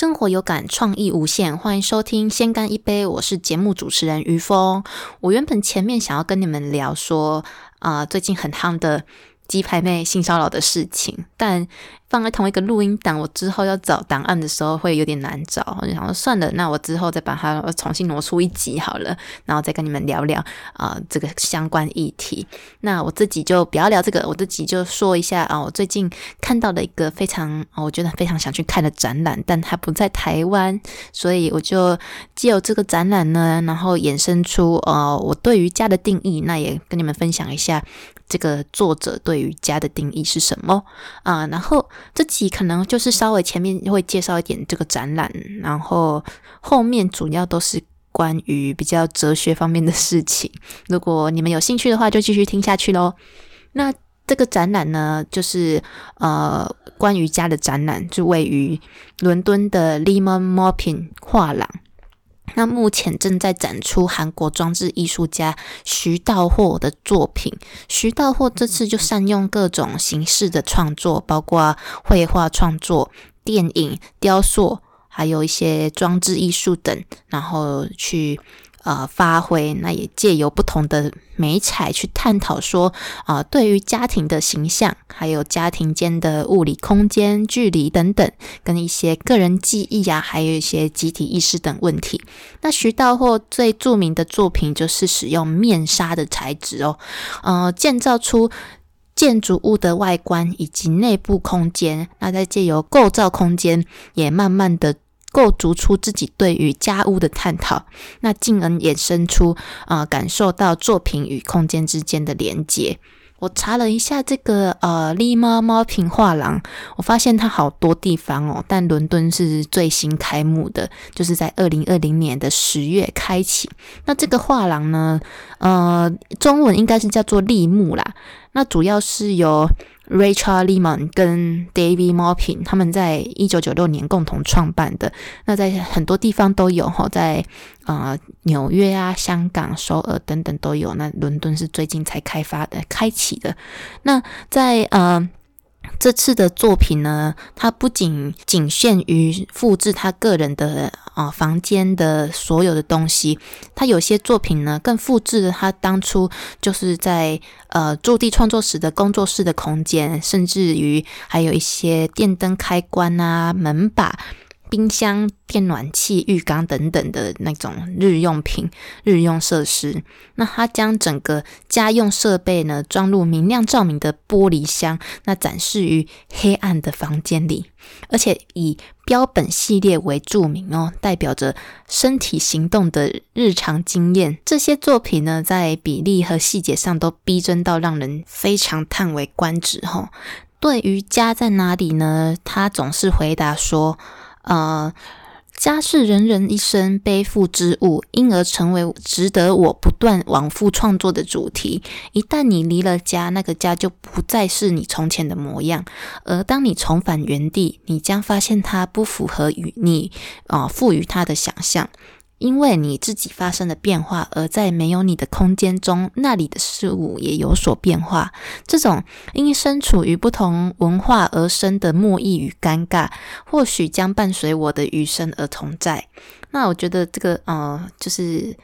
生活有感，创意无限，欢迎收听《先干一杯》，我是节目主持人于峰。我原本前面想要跟你们聊说，啊，最近很夯的。鸡排妹性骚扰的事情，但放在同一个录音档，我之后要找档案的时候会有点难找。我就想说算了，那我之后再把它重新挪出一集好了，然后再跟你们聊聊啊这个相关议题。那我自己就不要聊这个，我自己就说一下啊，我最近看到了一个非常我觉得非常想去看的展览，但它不在台湾，所以我就借由这个展览呢，然后衍生出呃我对于家的定义，那也跟你们分享一下。这个作者对于家的定义是什么啊？然后这集可能就是稍微前面会介绍一点这个展览，然后后面主要都是关于比较哲学方面的事情。如果你们有兴趣的话，就继续听下去喽。那这个展览呢，就是呃关于家的展览，就位于伦敦的 Lemon Maupin 画廊。那目前正在展出韩国装置艺术家徐道霍的作品。徐道霍这次就善用各种形式的创作，包括绘画创作、电影、雕塑，还有一些装置艺术等，然后去。呃，发挥那也借由不同的美彩去探讨说啊，对于家庭的形象，还有家庭间的物理空间、距离等等，跟一些个人记忆呀，还有一些集体意识等问题。那徐道或最著名的作品就是使用面纱的材质哦，呃，建造出建筑物的外观以及内部空间。那再借由构造空间，也慢慢的。构筑出自己对于家屋的探讨，那进而衍生出啊，感受到作品与空间之间的连接。我查了一下这个呃利猫猫品画廊，我发现它好多地方哦，但伦敦是最新开幕的，就是在二零二零年的十月开启。那这个画廊呢，呃，中文应该是叫做立木啦。那主要是由 Rachel Lemon 跟 David Maupin 他们在一九九六年共同创办的。那在很多地方都有哈，在啊纽约啊、香港、首尔等等都有。那伦敦是最近才开发的、开启的。那在呃。这次的作品呢，它不仅仅限于复制他个人的啊房间的所有的东西，他有些作品呢更复制了他当初就是在呃驻地创作时的工作室的空间，甚至于还有一些电灯开关啊、门把。冰箱、电暖器、浴缸等等的那种日用品、日用设施，那他将整个家用设备呢装入明亮照明的玻璃箱，那展示于黑暗的房间里，而且以标本系列为著名哦，代表着身体行动的日常经验。这些作品呢，在比例和细节上都逼真到让人非常叹为观止。哈，对于家在哪里呢？他总是回答说。呃，家是人人一生背负之物，因而成为值得我不断往复创作的主题。一旦你离了家，那个家就不再是你从前的模样。而当你重返原地，你将发现它不符合与你啊赋予它的想象。因为你自己发生了变化，而在没有你的空间中，那里的事物也有所变化。这种因身处于不同文化而生的莫意与尴尬，或许将伴随我的余生而同在。那我觉得这个，呃，就是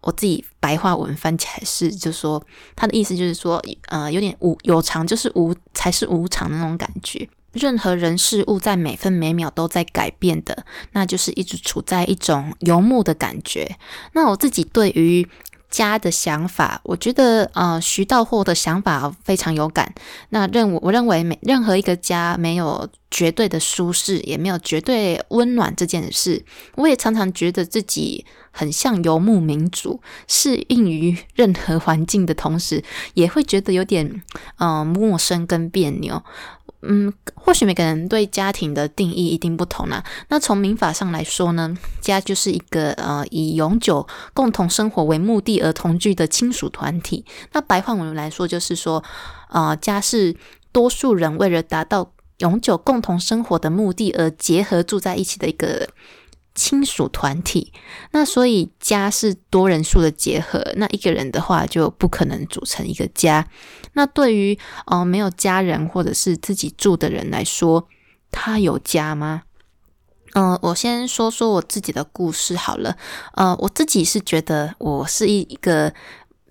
我自己白话文翻起来是，就说他的意思就是说，呃，有点无有常，就是无才是无常的那种感觉。任何人事物在每分每秒都在改变的，那就是一直处在一种游牧的感觉。那我自己对于家的想法，我觉得呃，徐道货的想法非常有感。那认我认为每任何一个家没有绝对的舒适，也没有绝对温暖这件事。我也常常觉得自己很像游牧民族，适应于任何环境的同时，也会觉得有点呃陌生跟别扭。嗯，或许每个人对家庭的定义一定不同啦。那从民法上来说呢，家就是一个呃以永久共同生活为目的而同居的亲属团体。那白话文来说，就是说，呃，家是多数人为了达到永久共同生活的目的而结合住在一起的一个。亲属团体，那所以家是多人数的结合。那一个人的话就不可能组成一个家。那对于呃没有家人或者是自己住的人来说，他有家吗？嗯，我先说说我自己的故事好了。呃，我自己是觉得我是一一个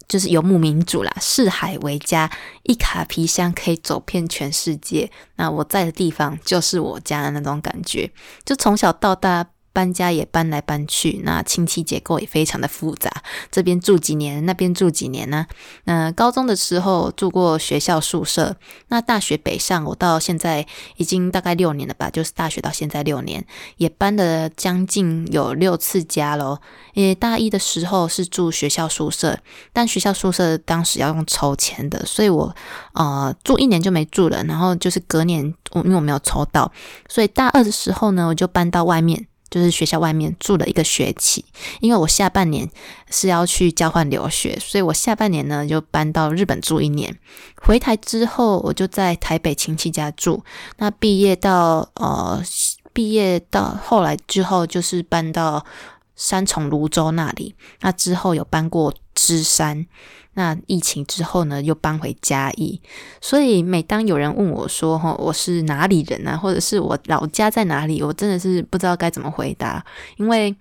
就是游牧民族啦，四海为家，一卡皮箱可以走遍全世界。那我在的地方就是我家的那种感觉，就从小到大。搬家也搬来搬去，那亲戚结构也非常的复杂，这边住几年，那边住几年呢？那高中的时候住过学校宿舍，那大学北上，我到现在已经大概六年了吧，就是大学到现在六年，也搬了将近有六次家喽。也大一的时候是住学校宿舍，但学校宿舍当时要用抽签的，所以我呃住一年就没住了，然后就是隔年我因为我没有抽到，所以大二的时候呢，我就搬到外面。就是学校外面住了一个学期，因为我下半年是要去交换留学，所以我下半年呢就搬到日本住一年。回台之后，我就在台北亲戚家住。那毕业到呃毕业到后来之后，就是搬到三重泸州那里。那之后有搬过芝山。那疫情之后呢，又搬回嘉义，所以每当有人问我说：“哈，我是哪里人啊？或者是我老家在哪里？”我真的是不知道该怎么回答，因为，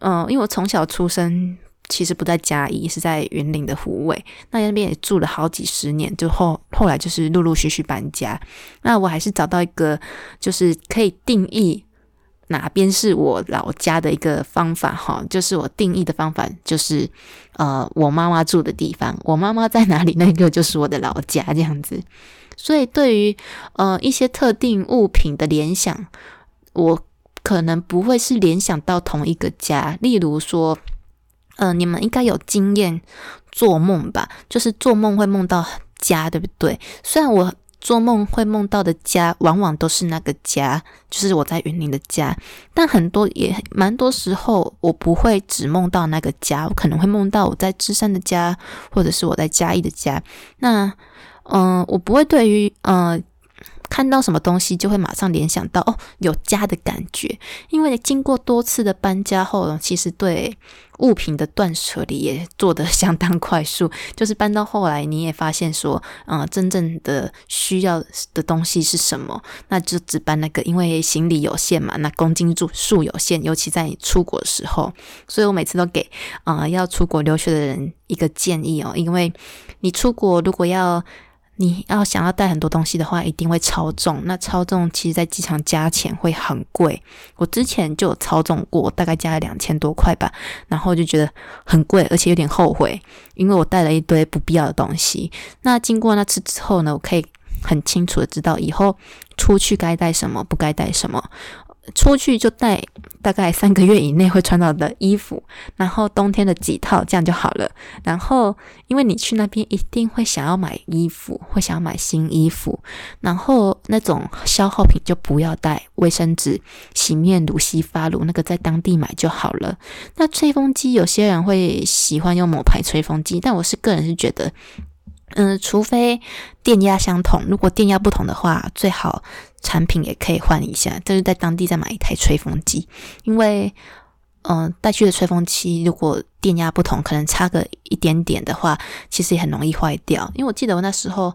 嗯，因为我从小出生其实不在嘉义，是在云林的湖尾，那那边也住了好几十年，就后后来就是陆陆续续搬家。那我还是找到一个就是可以定义。哪边是我老家的一个方法哈，就是我定义的方法，就是呃，我妈妈住的地方，我妈妈在哪里，那个就是我的老家这样子。所以对于呃一些特定物品的联想，我可能不会是联想到同一个家。例如说，呃，你们应该有经验做梦吧？就是做梦会梦到家，对不对？虽然我。做梦会梦到的家，往往都是那个家，就是我在云林的家。但很多也蛮多时候，我不会只梦到那个家，我可能会梦到我在芝山的家，或者是我在嘉义的家。那，嗯，我不会对于，嗯。看到什么东西就会马上联想到哦，有家的感觉。因为经过多次的搬家后，其实对物品的断舍离也做得相当快速。就是搬到后来，你也发现说，嗯，真正的需要的东西是什么，那就只搬那个。因为行李有限嘛，那公斤数数有限，尤其在你出国的时候。所以我每次都给啊要出国留学的人一个建议哦，因为你出国如果要。你要想要带很多东西的话，一定会超重。那超重其实，在机场加钱会很贵。我之前就有超重过，大概加了两千多块吧，然后就觉得很贵，而且有点后悔，因为我带了一堆不必要的东西。那经过那次之后呢，我可以很清楚的知道以后出去该带什么，不该带什么。出去就带大概三个月以内会穿到的衣服，然后冬天的几套这样就好了。然后，因为你去那边一定会想要买衣服，会想要买新衣服，然后那种消耗品就不要带，卫生纸、洗面乳、洗发乳那个在当地买就好了。那吹风机，有些人会喜欢用某牌吹风机，但我是个人是觉得。嗯，除非电压相同，如果电压不同的话，最好产品也可以换一下，就是在当地再买一台吹风机。因为，嗯，带去的吹风机如果电压不同，可能差个一点点的话，其实也很容易坏掉。因为我记得我那时候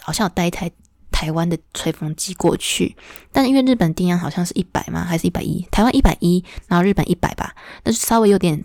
好像有带一台台湾的吹风机过去，但因为日本电压好像是一百吗？还是一百一？台湾一百一，然后日本一百吧，那就稍微有点。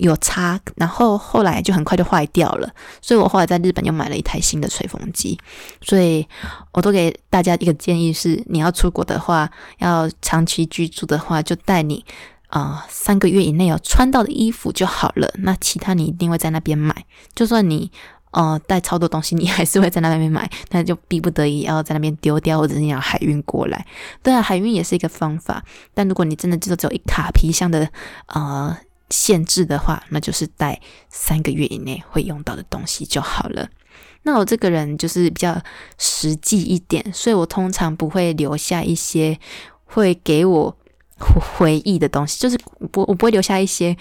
有差，然后后来就很快就坏掉了，所以我后来在日本又买了一台新的吹风机。所以我都给大家一个建议是：你要出国的话，要长期居住的话，就带你啊三个月以内有穿到的衣服就好了。那其他你一定会在那边买，就算你呃带超多东西，你还是会在那边买，那就逼不得已要在那边丢掉，或者是你要海运过来。对啊，海运也是一个方法。但如果你真的就只有一卡皮箱的啊。限制的话，那就是带三个月以内会用到的东西就好了。那我这个人就是比较实际一点，所以我通常不会留下一些会给我回忆的东西，就是不我不会留下一些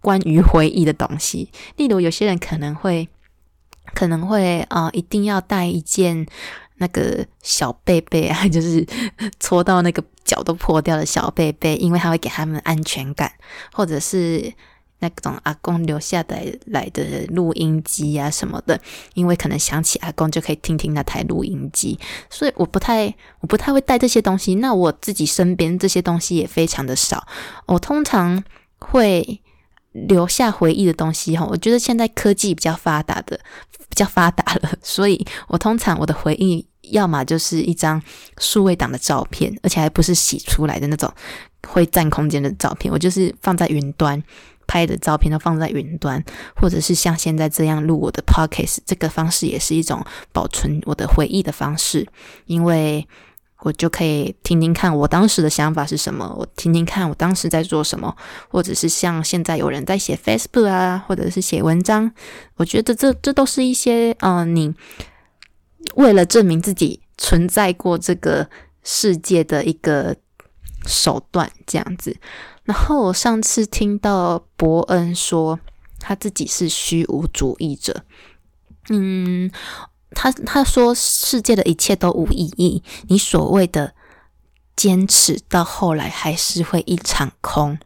关于回忆的东西。例如，有些人可能会可能会啊，一定要带一件。那个小贝贝啊，就是 搓到那个脚都破掉的小贝贝，因为它会给他们安全感，或者是那种阿公留下来来的录音机啊什么的，因为可能想起阿公就可以听听那台录音机，所以我不太我不太会带这些东西。那我自己身边这些东西也非常的少。我通常会留下回忆的东西哈，我觉得现在科技比较发达的比较发达了，所以我通常我的回忆要么就是一张数位档的照片，而且还不是洗出来的那种会占空间的照片，我就是放在云端。拍的照片都放在云端，或者是像现在这样录我的 podcast，这个方式也是一种保存我的回忆的方式，因为我就可以听听看我当时的想法是什么，我听听看我当时在做什么，或者是像现在有人在写 Facebook 啊，或者是写文章，我觉得这这都是一些嗯，你为了证明自己存在过这个世界的一个手段，这样子。然后我上次听到伯恩说他自己是虚无主义者，嗯，他他说世界的一切都无意义，你所谓的坚持到后来还是会一场空，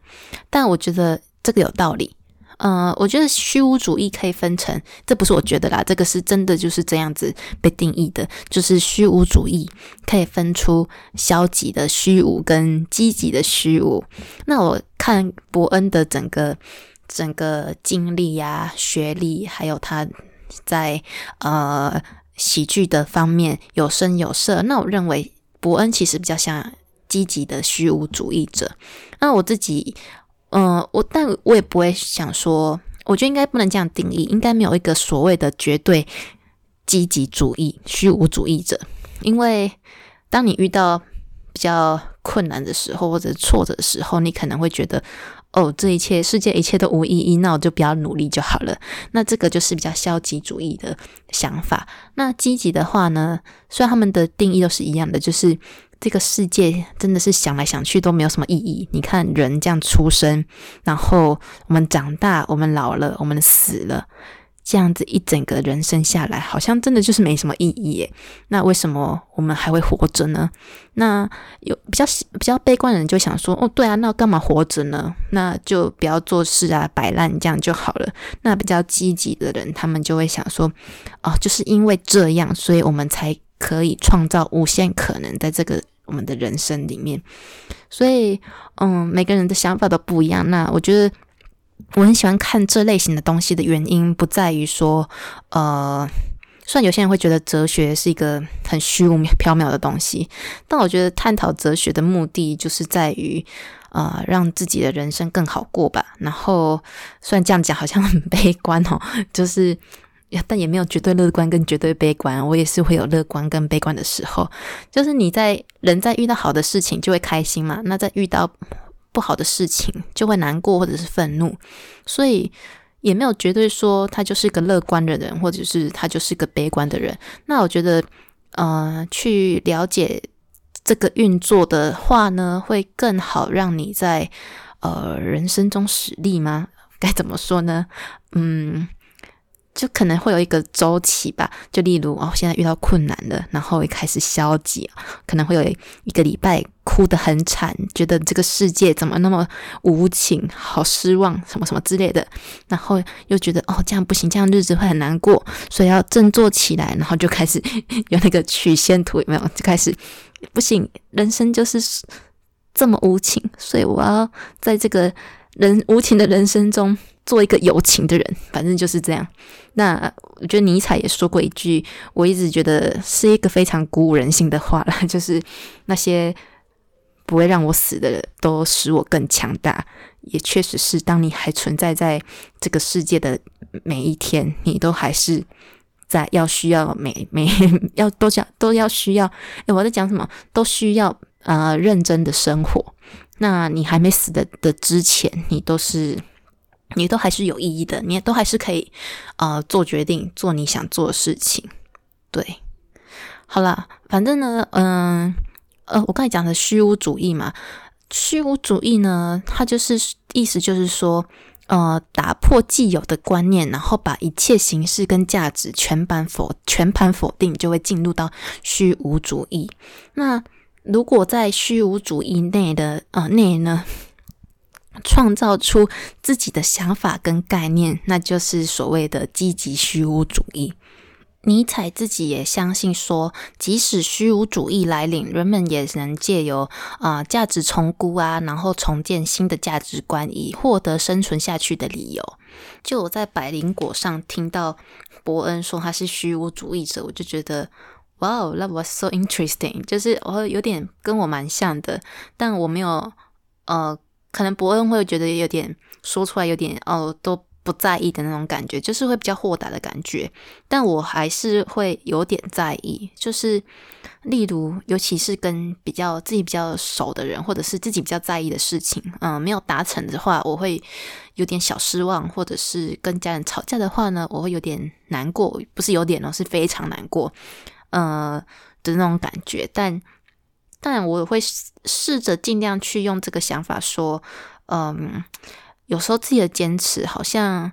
但我觉得这个有道理。呃，我觉得虚无主义可以分成，这不是我觉得啦，这个是真的就是这样子被定义的，就是虚无主义可以分出消极的虚无跟积极的虚无。那我看伯恩的整个整个经历呀、学历，还有他在呃喜剧的方面有声有色，那我认为伯恩其实比较像积极的虚无主义者。那我自己。嗯，我但我也不会想说，我觉得应该不能这样定义，应该没有一个所谓的绝对积极主义、虚无主义者。因为当你遇到比较困难的时候或者挫折的时候，你可能会觉得，哦，这一切世界一切都无意义，那我就不要努力就好了。那这个就是比较消极主义的想法。那积极的话呢，虽然他们的定义都是一样的，就是。这个世界真的是想来想去都没有什么意义。你看人这样出生，然后我们长大，我们老了，我们死了，这样子一整个人生下来，好像真的就是没什么意义耶。那为什么我们还会活着呢？那有比较比较悲观的人就想说：哦，对啊，那干嘛活着呢？那就不要做事啊，摆烂这样就好了。那比较积极的人，他们就会想说：哦，就是因为这样，所以我们才可以创造无限可能在这个。我们的人生里面，所以，嗯，每个人的想法都不一样。那我觉得我很喜欢看这类型的东西的原因，不在于说，呃，虽然有些人会觉得哲学是一个很虚无缥缈的东西，但我觉得探讨哲学的目的就是在于，呃，让自己的人生更好过吧。然后，虽然这样讲好像很悲观哦，就是。但也没有绝对乐观跟绝对悲观，我也是会有乐观跟悲观的时候。就是你在人在遇到好的事情就会开心嘛，那在遇到不好的事情就会难过或者是愤怒，所以也没有绝对说他就是个乐观的人，或者是他就是个悲观的人。那我觉得，呃，去了解这个运作的话呢，会更好让你在呃人生中使力吗？该怎么说呢？嗯。就可能会有一个周期吧，就例如哦，现在遇到困难了，然后一开始消极，可能会有一个礼拜哭得很惨，觉得这个世界怎么那么无情，好失望，什么什么之类的，然后又觉得哦，这样不行，这样日子会很难过，所以要振作起来，然后就开始有那个曲线图，有没有？就开始不行，人生就是这么无情，所以我要在这个人无情的人生中。做一个有情的人，反正就是这样。那我觉得尼采也说过一句，我一直觉得是一个非常鼓舞人心的话了，就是那些不会让我死的，都使我更强大。也确实是，当你还存在在这个世界的每一天，你都还是在要需要每 每要都讲都要需要。诶，我在讲什么？都需要呃认真的生活。那你还没死的的之前，你都是。你都还是有意义的，你也都还是可以，呃，做决定，做你想做的事情。对，好了，反正呢，嗯，呃我刚才讲的虚无主义嘛，虚无主义呢，它就是意思就是说，呃，打破既有的观念，然后把一切形式跟价值全盘否全盘否定，就会进入到虚无主义。那如果在虚无主义内的呃内呢？创造出自己的想法跟概念，那就是所谓的积极虚无主义。尼采自己也相信说，即使虚无主义来临，人们也能借由啊价值重估啊，然后重建新的价值观，以获得生存下去的理由。就我在百灵果上听到伯恩说他是虚无主义者，我就觉得哇哦，that was so interesting，就是我有点跟我蛮像的，但我没有呃，可能伯恩会觉得有点说出来有点哦都。不在意的那种感觉，就是会比较豁达的感觉，但我还是会有点在意。就是例如，尤其是跟比较自己比较熟的人，或者是自己比较在意的事情，嗯，没有达成的话，我会有点小失望；或者是跟家人吵架的话呢，我会有点难过，不是有点哦，是非常难过，呃的那种感觉。但但我会试着尽量去用这个想法说，嗯。有时候自己的坚持好像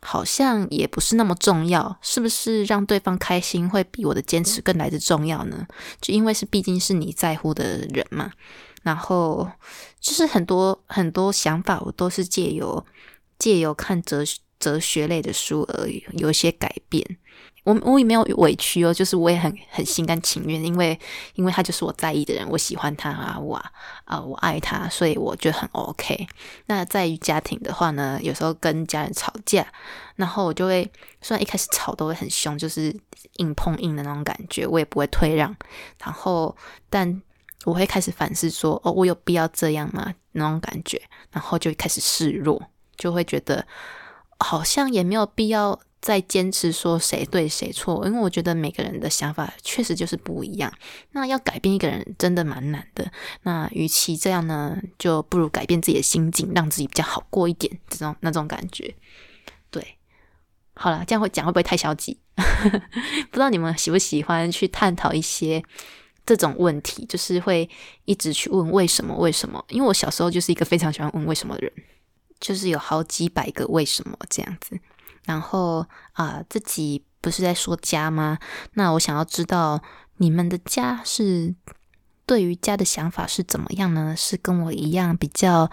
好像也不是那么重要，是不是让对方开心会比我的坚持更来的重要呢？就因为是毕竟是你在乎的人嘛。然后就是很多很多想法，我都是借由借由看哲哲学类的书而有一些改变。我我也没有委屈哦，就是我也很很心甘情愿，因为因为他就是我在意的人，我喜欢他啊，我啊我爱他，所以我觉得很 OK。那在于家庭的话呢，有时候跟家人吵架，然后我就会虽然一开始吵都会很凶，就是硬碰硬的那种感觉，我也不会退让。然后但我会开始反思说，哦，我有必要这样吗？那种感觉，然后就开始示弱，就会觉得好像也没有必要。在坚持说谁对谁错，因为我觉得每个人的想法确实就是不一样。那要改变一个人真的蛮难的。那与其这样呢，就不如改变自己的心境，让自己比较好过一点。这种那种感觉，对。好了，这样会讲会不会太消极？不知道你们喜不喜欢去探讨一些这种问题，就是会一直去问为什么为什么？因为我小时候就是一个非常喜欢问为什么的人，就是有好几百个为什么这样子。然后啊，自己不是在说家吗？那我想要知道你们的家是对于家的想法是怎么样呢？是跟我一样比较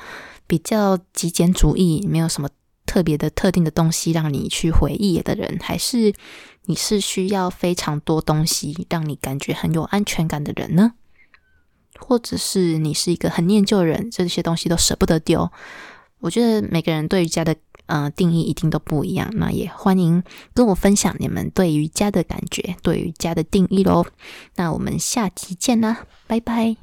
比较极简主义，没有什么特别的特定的东西让你去回忆的人，还是你是需要非常多东西让你感觉很有安全感的人呢？或者是你是一个很念旧的人，这些东西都舍不得丢？我觉得每个人对于家的。呃，定义一定都不一样，那也欢迎跟我分享你们对瑜伽的感觉，对瑜伽的定义喽。那我们下期见啦，拜拜。